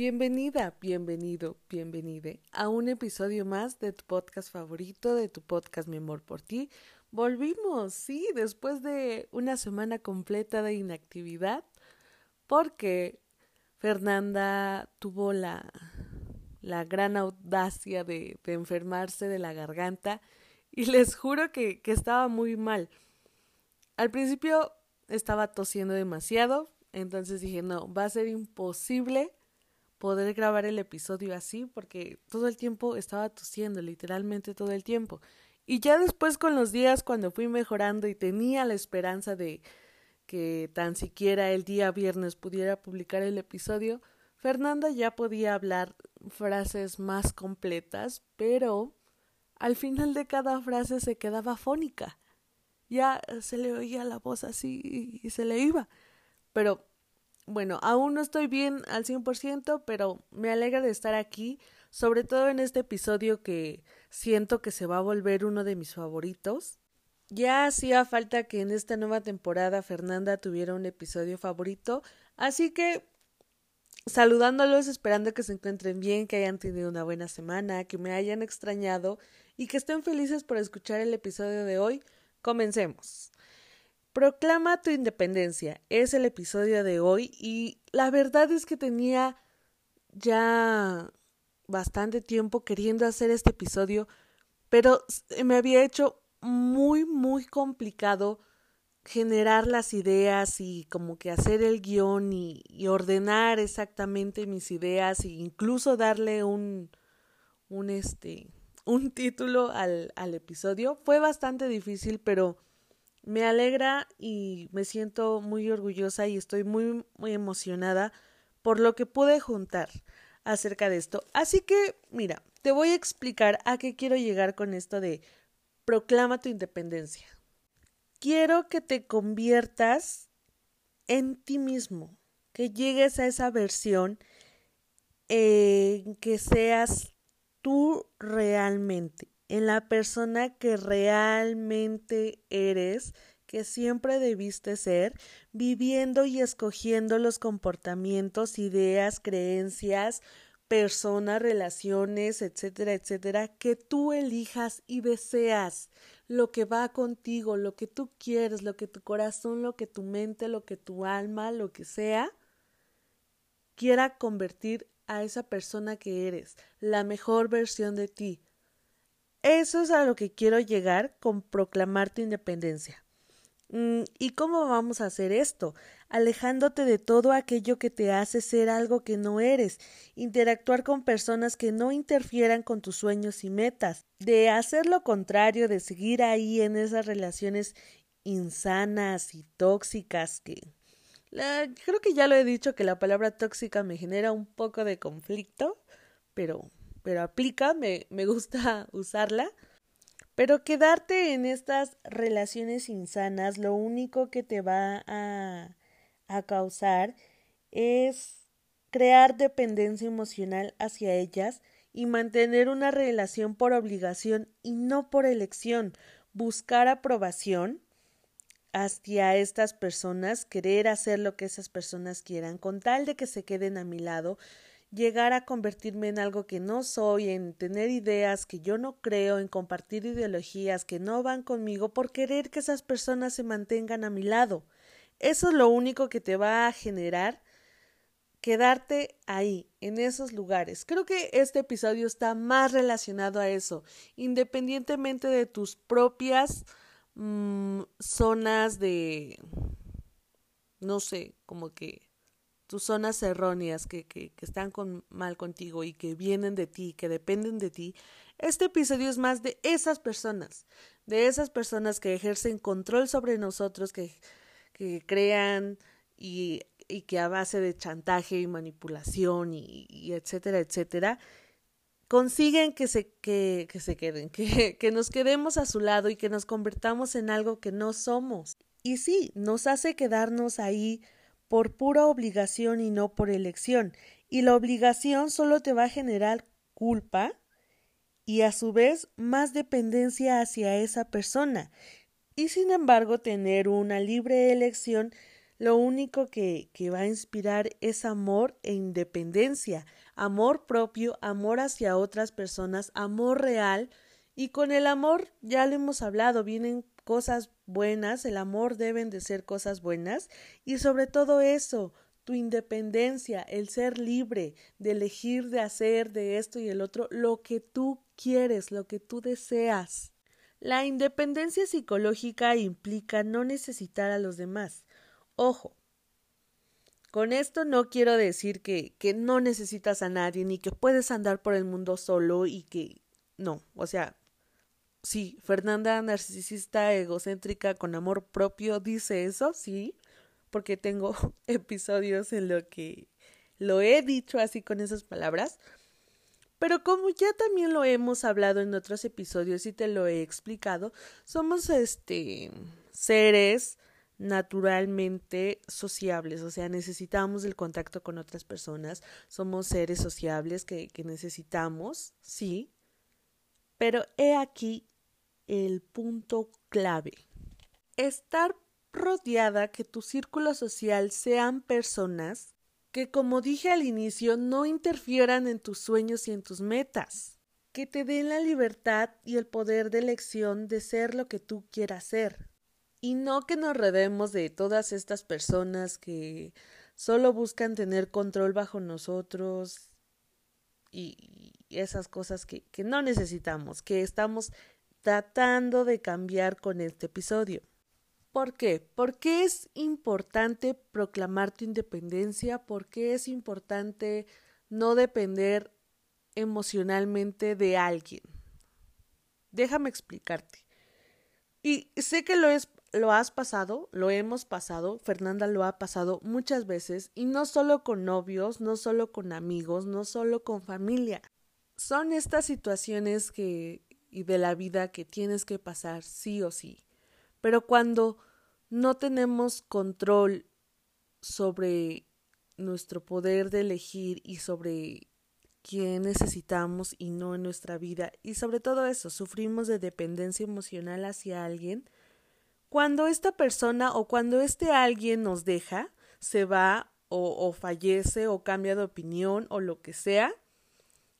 Bienvenida, bienvenido, bienvenide a un episodio más de tu podcast favorito, de tu podcast Mi amor por ti. Volvimos, sí, después de una semana completa de inactividad, porque Fernanda tuvo la, la gran audacia de, de enfermarse de la garganta y les juro que, que estaba muy mal. Al principio estaba tosiendo demasiado, entonces dije, no, va a ser imposible poder grabar el episodio así porque todo el tiempo estaba tosiendo, literalmente todo el tiempo. Y ya después con los días cuando fui mejorando y tenía la esperanza de que tan siquiera el día viernes pudiera publicar el episodio, Fernanda ya podía hablar frases más completas, pero al final de cada frase se quedaba fónica. Ya se le oía la voz así y se le iba. Pero bueno, aún no estoy bien al 100%, pero me alegra de estar aquí, sobre todo en este episodio que siento que se va a volver uno de mis favoritos. Ya hacía falta que en esta nueva temporada Fernanda tuviera un episodio favorito, así que saludándolos, esperando que se encuentren bien, que hayan tenido una buena semana, que me hayan extrañado y que estén felices por escuchar el episodio de hoy, comencemos. Proclama tu independencia. Es el episodio de hoy y la verdad es que tenía ya bastante tiempo queriendo hacer este episodio, pero me había hecho muy, muy complicado generar las ideas y como que hacer el guion y, ordenar exactamente mis ideas e incluso darle un, un este, un título al, al episodio. Fue bastante difícil, pero me alegra y me siento muy orgullosa y estoy muy, muy emocionada por lo que pude juntar acerca de esto. Así que, mira, te voy a explicar a qué quiero llegar con esto de proclama tu independencia. Quiero que te conviertas en ti mismo, que llegues a esa versión en que seas tú realmente en la persona que realmente eres, que siempre debiste ser, viviendo y escogiendo los comportamientos, ideas, creencias, personas, relaciones, etcétera, etcétera, que tú elijas y deseas lo que va contigo, lo que tú quieres, lo que tu corazón, lo que tu mente, lo que tu alma, lo que sea, quiera convertir a esa persona que eres, la mejor versión de ti, eso es a lo que quiero llegar con proclamar tu independencia. Mm, ¿Y cómo vamos a hacer esto? Alejándote de todo aquello que te hace ser algo que no eres, interactuar con personas que no interfieran con tus sueños y metas, de hacer lo contrario, de seguir ahí en esas relaciones insanas y tóxicas que creo que ya lo he dicho que la palabra tóxica me genera un poco de conflicto, pero pero aplica, me, me gusta usarla. Pero quedarte en estas relaciones insanas lo único que te va a, a causar es crear dependencia emocional hacia ellas y mantener una relación por obligación y no por elección, buscar aprobación hacia estas personas, querer hacer lo que esas personas quieran, con tal de que se queden a mi lado, llegar a convertirme en algo que no soy, en tener ideas que yo no creo, en compartir ideologías que no van conmigo por querer que esas personas se mantengan a mi lado. Eso es lo único que te va a generar quedarte ahí, en esos lugares. Creo que este episodio está más relacionado a eso, independientemente de tus propias mm, zonas de, no sé, como que tus zonas erróneas que, que, están con, mal contigo y que vienen de ti, que dependen de ti, este episodio es más de esas personas, de esas personas que ejercen control sobre nosotros, que, que crean y, y, que a base de chantaje y manipulación y, y etcétera, etcétera, consiguen que se, que, que se queden, que, que nos quedemos a su lado y que nos convertamos en algo que no somos. Y sí, nos hace quedarnos ahí por pura obligación y no por elección, y la obligación solo te va a generar culpa y a su vez más dependencia hacia esa persona. Y sin embargo, tener una libre elección lo único que, que va a inspirar es amor e independencia, amor propio, amor hacia otras personas, amor real. Y con el amor, ya lo hemos hablado, vienen cosas buenas, el amor deben de ser cosas buenas y sobre todo eso, tu independencia, el ser libre de elegir de hacer de esto y el otro lo que tú quieres, lo que tú deseas. La independencia psicológica implica no necesitar a los demás. Ojo, con esto no quiero decir que, que no necesitas a nadie, ni que puedes andar por el mundo solo y que no, o sea, sí, Fernanda narcisista, egocéntrica, con amor propio, dice eso, sí, porque tengo episodios en lo que lo he dicho así con esas palabras. Pero como ya también lo hemos hablado en otros episodios y te lo he explicado, somos este seres naturalmente sociables, o sea, necesitamos el contacto con otras personas, somos seres sociables que, que necesitamos, sí, pero he aquí el punto clave. Estar rodeada, que tu círculo social sean personas que, como dije al inicio, no interfieran en tus sueños y en tus metas, que te den la libertad y el poder de elección de ser lo que tú quieras ser y no que nos redemos de todas estas personas que solo buscan tener control bajo nosotros y esas cosas que, que no necesitamos, que estamos tratando de cambiar con este episodio. ¿Por qué? ¿Por qué es importante proclamar tu independencia? ¿Por qué es importante no depender emocionalmente de alguien? Déjame explicarte. Y sé que lo es lo has pasado, lo hemos pasado, Fernanda lo ha pasado muchas veces, y no solo con novios, no solo con amigos, no solo con familia. Son estas situaciones que y de la vida que tienes que pasar sí o sí. Pero cuando no tenemos control sobre nuestro poder de elegir y sobre quién necesitamos y no en nuestra vida, y sobre todo eso, sufrimos de dependencia emocional hacia alguien, cuando esta persona o cuando este alguien nos deja, se va o, o fallece o cambia de opinión o lo que sea,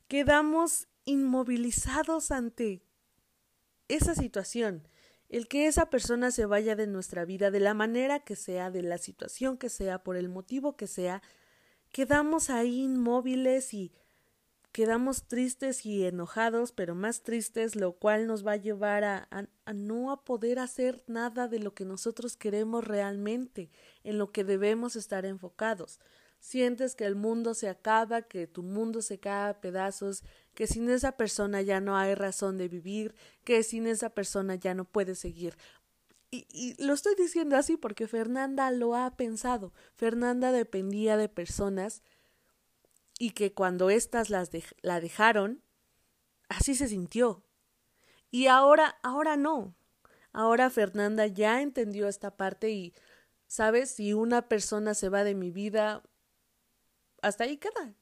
quedamos inmovilizados ante esa situación, el que esa persona se vaya de nuestra vida de la manera que sea, de la situación que sea, por el motivo que sea, quedamos ahí inmóviles y quedamos tristes y enojados, pero más tristes, lo cual nos va a llevar a, no poder hacer nada de lo que nosotros queremos realmente, en lo que debemos estar enfocados. Sientes que el mundo se acaba, que tu mundo se cae a pedazos, que sin esa persona ya no hay razón de vivir, que sin esa persona ya no puedes seguir. Y, y, lo estoy diciendo así porque Fernanda lo ha pensado. Fernanda dependía de personas y que cuando éstas las la dejaron, así se sintió. Y ahora, ahora no. Ahora Fernanda ya entendió esta parte y, ¿sabes? Si una persona se va de mi vida, hasta ahí queda.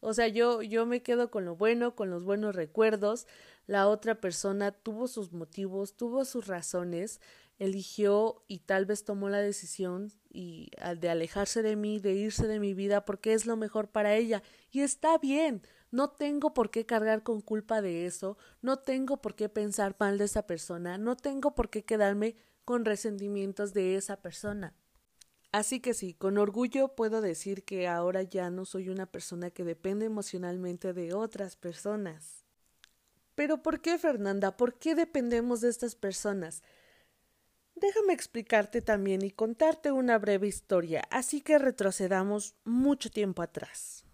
O sea, yo, yo me quedo con lo bueno, con los buenos recuerdos. La otra persona tuvo sus motivos, tuvo sus razones, eligió y tal vez tomó la decisión y de alejarse de mí, de irse de mi vida porque es lo mejor para ella y está bien. No tengo por qué cargar con culpa de eso, no tengo por qué pensar mal de esa persona, no tengo por qué quedarme con resentimientos de esa persona. Así que sí, con orgullo puedo decir que ahora ya no soy una persona que depende emocionalmente de otras personas. Pero ¿por qué, Fernanda? ¿Por qué dependemos de estas personas? Déjame explicarte también y contarte una breve historia, así que retrocedamos mucho tiempo atrás.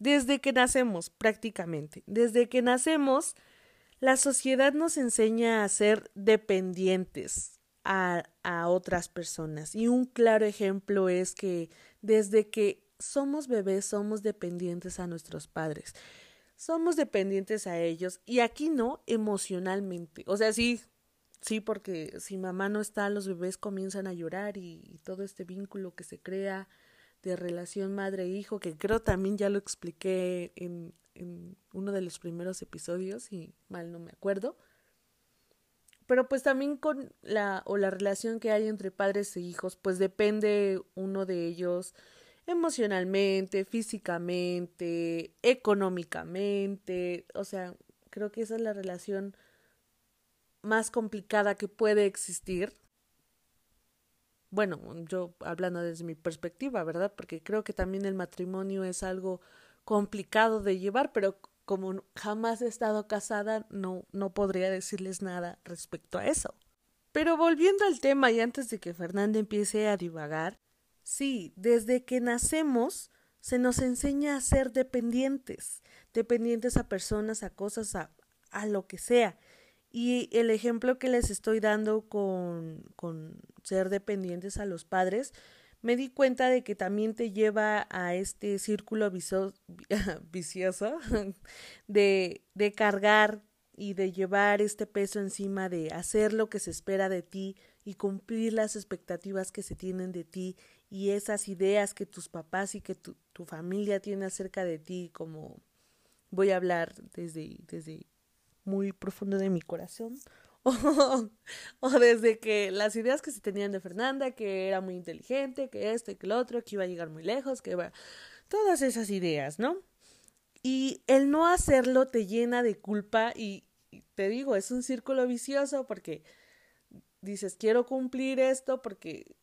Desde que nacemos, prácticamente, desde que nacemos, la sociedad nos enseña a ser dependientes a, a otras personas. Y un claro ejemplo es que desde que somos bebés somos dependientes a nuestros padres. Somos dependientes a ellos y aquí no emocionalmente. O sea, sí, Sí, porque si mamá no está, los bebés comienzan a llorar y, todo este vínculo que se crea de relación madre-hijo, que creo también ya lo expliqué en, en uno de los primeros episodios, y mal no me acuerdo. Pero pues también con la o la relación que hay entre padres e hijos, pues depende uno de ellos emocionalmente, físicamente, económicamente, o sea, creo que esa es la relación más complicada que puede existir. Bueno, yo hablando desde mi perspectiva, ¿verdad? Porque creo que también el matrimonio es algo complicado de llevar, pero como jamás he estado casada, no, no podría decirles nada respecto a eso. Pero volviendo al tema y antes de que Fernanda empiece a divagar, sí, desde que nacemos se nos enseña a ser dependientes, dependientes a personas, a cosas, a, a lo que sea. Y el ejemplo que les estoy dando con, con ser dependientes a los padres, me di cuenta de que también te lleva a este círculo vicioso de, de cargar y de llevar este peso encima de hacer lo que se espera de ti y cumplir las expectativas que se tienen de ti y esas ideas que tus papás y que tu, tu familia tiene acerca de ti, como voy a hablar desde, desde muy profundo de mi corazón, o, desde que las ideas que se tenían de Fernanda, que era muy inteligente, que esto y que lo otro, que iba a llegar muy lejos, que iba... Todas esas ideas, ¿no? Y el no hacerlo te llena de culpa y, y te digo, es un círculo vicioso porque dices, quiero cumplir esto porque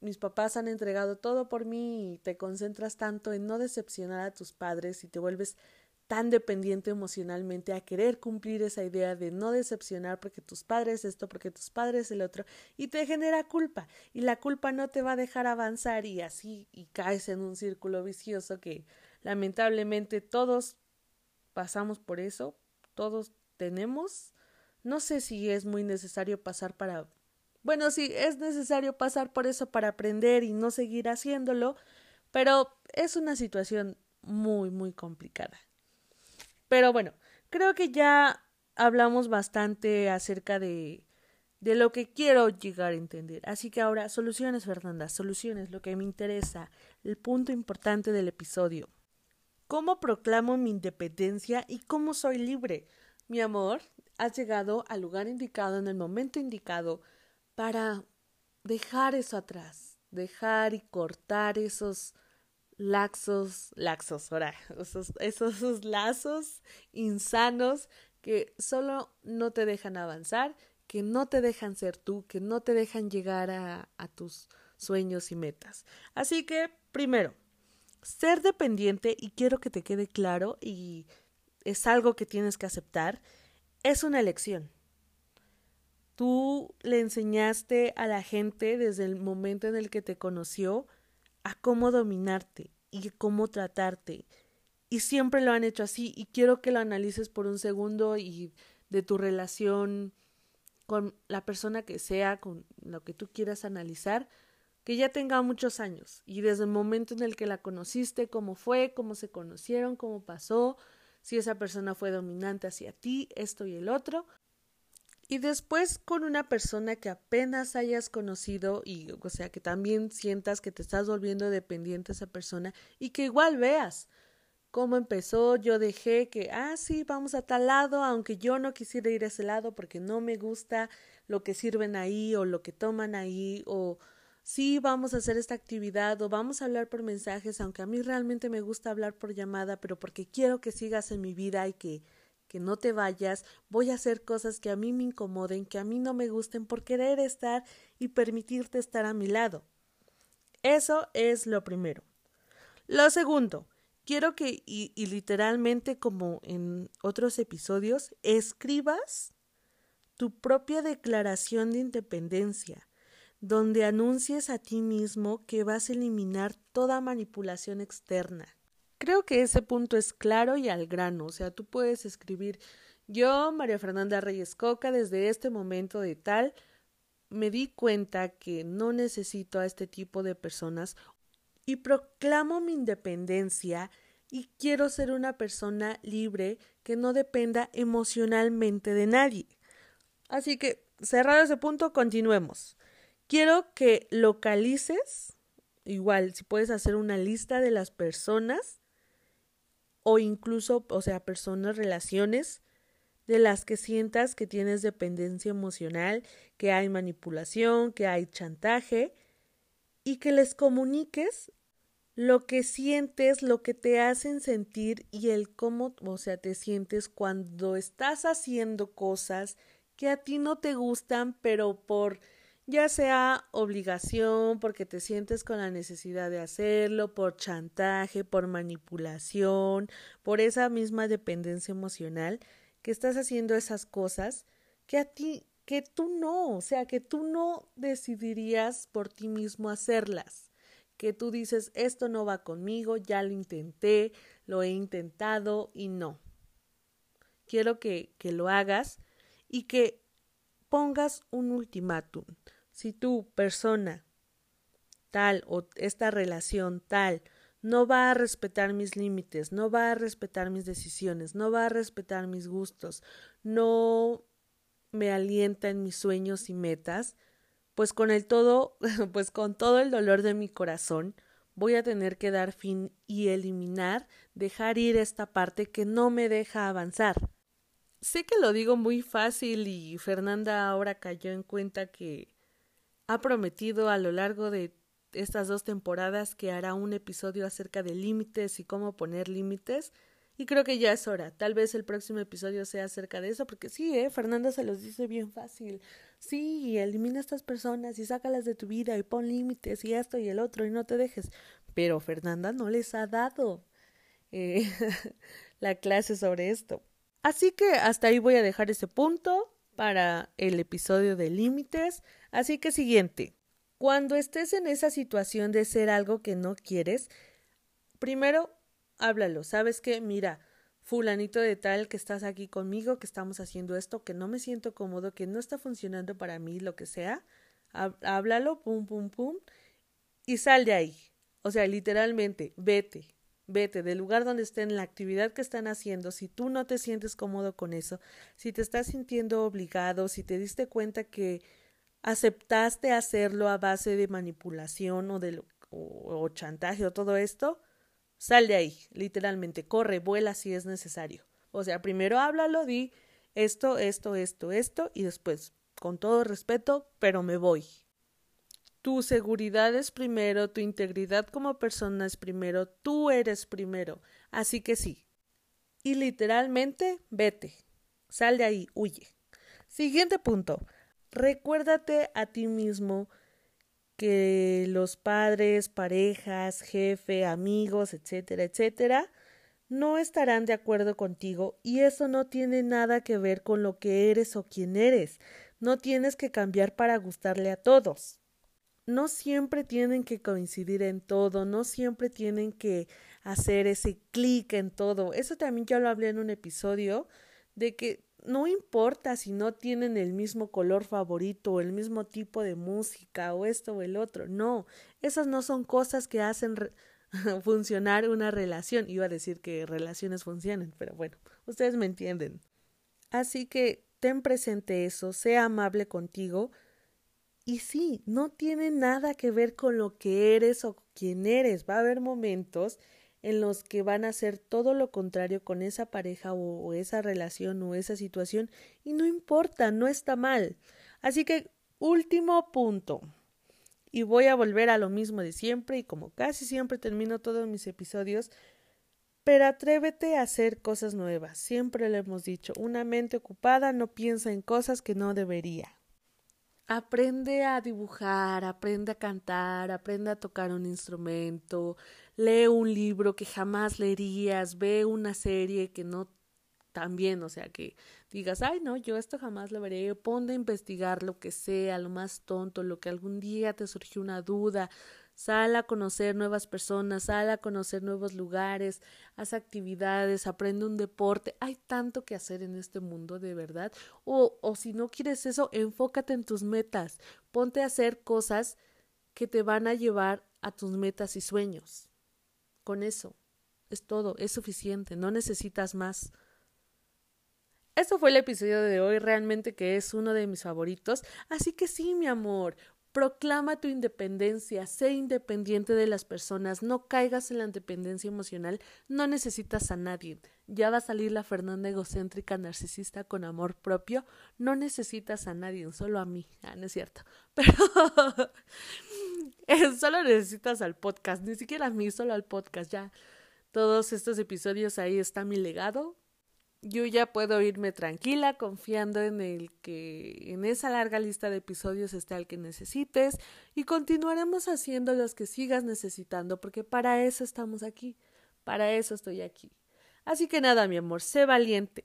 mis papás han entregado todo por mí y te concentras tanto en no decepcionar a tus padres y te vuelves tan dependiente emocionalmente a querer cumplir esa idea de no decepcionar porque tus padres esto, porque tus padres el otro, y te genera culpa, y la culpa no te va a dejar avanzar y así y caes en un círculo vicioso que lamentablemente todos pasamos por eso, todos tenemos. No sé si es muy necesario pasar para bueno, sí, es necesario pasar por eso para aprender y no seguir haciéndolo, pero es una situación muy, muy complicada. Pero bueno, creo que ya hablamos bastante acerca de, de lo que quiero llegar a entender. Así que ahora, soluciones, Fernanda, soluciones, lo que me interesa, el punto importante del episodio. ¿Cómo proclamo mi independencia y cómo soy libre? Mi amor, has llegado al lugar indicado en el momento indicado para dejar eso atrás, dejar y cortar esos laxos, laxos, ahora, esos, esos lazos insanos que solo no te dejan avanzar, que no te dejan ser tú, que no te dejan llegar a, a tus sueños y metas. Así que, primero, ser dependiente, y quiero que te quede claro, y es algo que tienes que aceptar, es una elección. Tú le enseñaste a la gente desde el momento en el que te conoció a cómo dominarte y cómo tratarte. Y siempre lo han hecho así y quiero que lo analices por un segundo y de tu relación con la persona que sea, con lo que tú quieras analizar, que ya tenga muchos años y desde el momento en el que la conociste, cómo fue, cómo se conocieron, cómo pasó, si esa persona fue dominante hacia ti, esto y el otro, y después con una persona que apenas hayas conocido y o sea que también sientas que te estás volviendo dependiente esa persona y que igual veas cómo empezó, yo dejé que, ah, sí, vamos a tal lado, aunque yo no quisiera ir a ese lado porque no me gusta lo que sirven ahí o lo que toman ahí o sí, vamos a hacer esta actividad o vamos a hablar por mensajes, aunque a mí realmente me gusta hablar por llamada, pero porque quiero que sigas en mi vida y que que no te vayas, voy a hacer cosas que a mí me incomoden, que a mí no me gusten por querer estar y permitirte estar a mi lado. Eso es lo primero. Lo segundo, quiero que, y, y literalmente como en otros episodios, escribas tu propia declaración de independencia, donde anuncies a ti mismo que vas a eliminar toda manipulación externa Creo que ese punto es claro y al grano, o sea, tú puedes escribir yo, María Fernanda Reyes Coca, desde este momento de tal, me di cuenta que no necesito a este tipo de personas y proclamo mi independencia y quiero ser una persona libre que no dependa emocionalmente de nadie. Así que, cerrado ese punto, continuemos. Quiero que localices, igual, si puedes hacer una lista de las personas o incluso, o sea, personas, relaciones de las que sientas que tienes dependencia emocional, que hay manipulación, que hay chantaje, y que les comuniques lo que sientes, lo que te hacen sentir y el cómo, o sea, te sientes cuando estás haciendo cosas que a ti no te gustan, pero por ya sea obligación, porque te sientes con la necesidad de hacerlo, por chantaje, por manipulación, por esa misma dependencia emocional, que estás haciendo esas cosas que a ti, que tú no, o sea, que tú no decidirías por ti mismo hacerlas, que tú dices, esto no va conmigo, ya lo intenté, lo he intentado y no. Quiero que, que lo hagas y que pongas un ultimátum si tú, persona tal o esta relación tal, no va a respetar mis límites, no va a respetar mis decisiones, no va a respetar mis gustos, no me alienta en mis sueños y metas, pues con el todo, pues con todo el dolor de mi corazón, voy a tener que dar fin y eliminar, dejar ir esta parte que no me deja avanzar. Sé que lo digo muy fácil y Fernanda ahora cayó en cuenta que ha prometido a lo largo de estas dos temporadas que hará un episodio acerca de límites y cómo poner límites. Y creo que ya es hora. Tal vez el próximo episodio sea acerca de eso, porque sí, ¿eh? Fernanda se los dice bien fácil. Sí, elimina a estas personas y sácalas de tu vida y pon límites y esto y el otro y no te dejes. Pero Fernanda no les ha dado eh, la clase sobre esto. Así que hasta ahí voy a dejar ese punto para el episodio de límites. Así que siguiente. Cuando estés en esa situación de ser algo que no quieres, primero háblalo. ¿Sabes qué? Mira, fulanito de tal que estás aquí conmigo, que estamos haciendo esto, que no me siento cómodo, que no está funcionando para mí, lo que sea. Háblalo, pum, pum, pum, y sal de ahí. O sea, literalmente, vete, vete del lugar donde estén, la actividad que están haciendo, si tú no te sientes cómodo con eso, si te estás sintiendo obligado, si te diste cuenta que aceptaste hacerlo a base de manipulación o de o, chantaje o todo esto, sal de ahí, literalmente, corre, vuela si es necesario. O sea, primero háblalo, di esto, esto, esto, esto, y después, con todo respeto, pero me voy. Tu seguridad es primero, tu integridad como persona es primero, tú eres primero. Así que sí. Y literalmente, vete. Sal de ahí, huye. Siguiente punto. Recuérdate a ti mismo que los padres, parejas, jefe, amigos, etcétera, etcétera, no estarán de acuerdo contigo y eso no tiene nada que ver con lo que eres o quién eres. No tienes que cambiar para gustarle a todos. No siempre tienen que coincidir en todo, no siempre tienen que hacer ese clic en todo. Eso también ya lo hablé en un episodio de que no importa si no tienen el mismo color favorito o el mismo tipo de música o esto o el otro, no, esas no son cosas que hacen funcionar una relación. Iba a decir que relaciones funcionan, pero bueno, ustedes me entienden. Así que ten presente eso, sea amable contigo. Y sí, no tiene nada que ver con lo que eres o quién eres. Va a haber momentos en los que van a hacer todo lo contrario con esa pareja o, esa relación o esa situación y no importa, no está mal. Así que último punto. Y voy a volver a lo mismo de siempre y como casi siempre termino todos mis episodios, pero atrévete a hacer cosas nuevas. Siempre lo hemos dicho, una mente ocupada no piensa en cosas que no debería. Aprende a dibujar, aprende a cantar, aprende a tocar un instrumento, lee un libro que jamás leerías, ve una serie que no también, o sea, que digas, ay, no, yo esto jamás lo veré, ponte a investigar lo que sea, lo más tonto, lo que algún día te surgió una duda, sal a conocer nuevas personas, sal a conocer nuevos lugares, haz actividades, aprende un deporte, hay tanto que hacer en este mundo de verdad, o, o si no quieres eso, enfócate en tus metas, ponte a hacer cosas que te van a llevar a tus metas y sueños. Con eso es todo, es suficiente, no necesitas más. Esto fue el episodio de hoy, realmente que es uno de mis favoritos. Así que sí, mi amor, Proclama tu independencia, sé independiente de las personas, no caigas en la dependencia emocional, no necesitas a nadie. Ya va a salir la Fernanda egocéntrica narcisista con amor propio, no necesitas a nadie, solo a mí. Ah, no es cierto. Pero solo necesitas al podcast, ni siquiera a mí, solo al podcast. Ya todos estos episodios ahí está mi legado, yo ya puedo irme tranquila, confiando en el que en esa larga lista de episodios está el que necesites y continuaremos haciendo los que sigas necesitando, porque para eso estamos aquí, para eso estoy aquí. Así que nada, mi amor, sé valiente,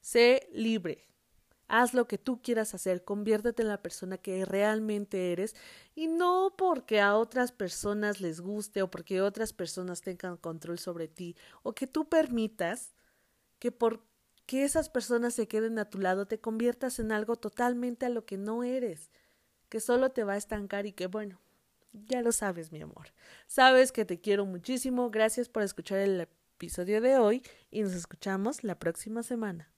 sé libre, haz lo que tú quieras hacer, conviértete en la persona que realmente eres y no porque a otras personas les guste o porque otras personas tengan control sobre ti o que tú permitas que por que esas personas se queden a tu lado te conviertas en algo totalmente a lo que no eres, que solo te va a estancar y que bueno, ya lo sabes, mi amor. Sabes que te quiero muchísimo. Gracias por escuchar el episodio de hoy y nos escuchamos la próxima semana.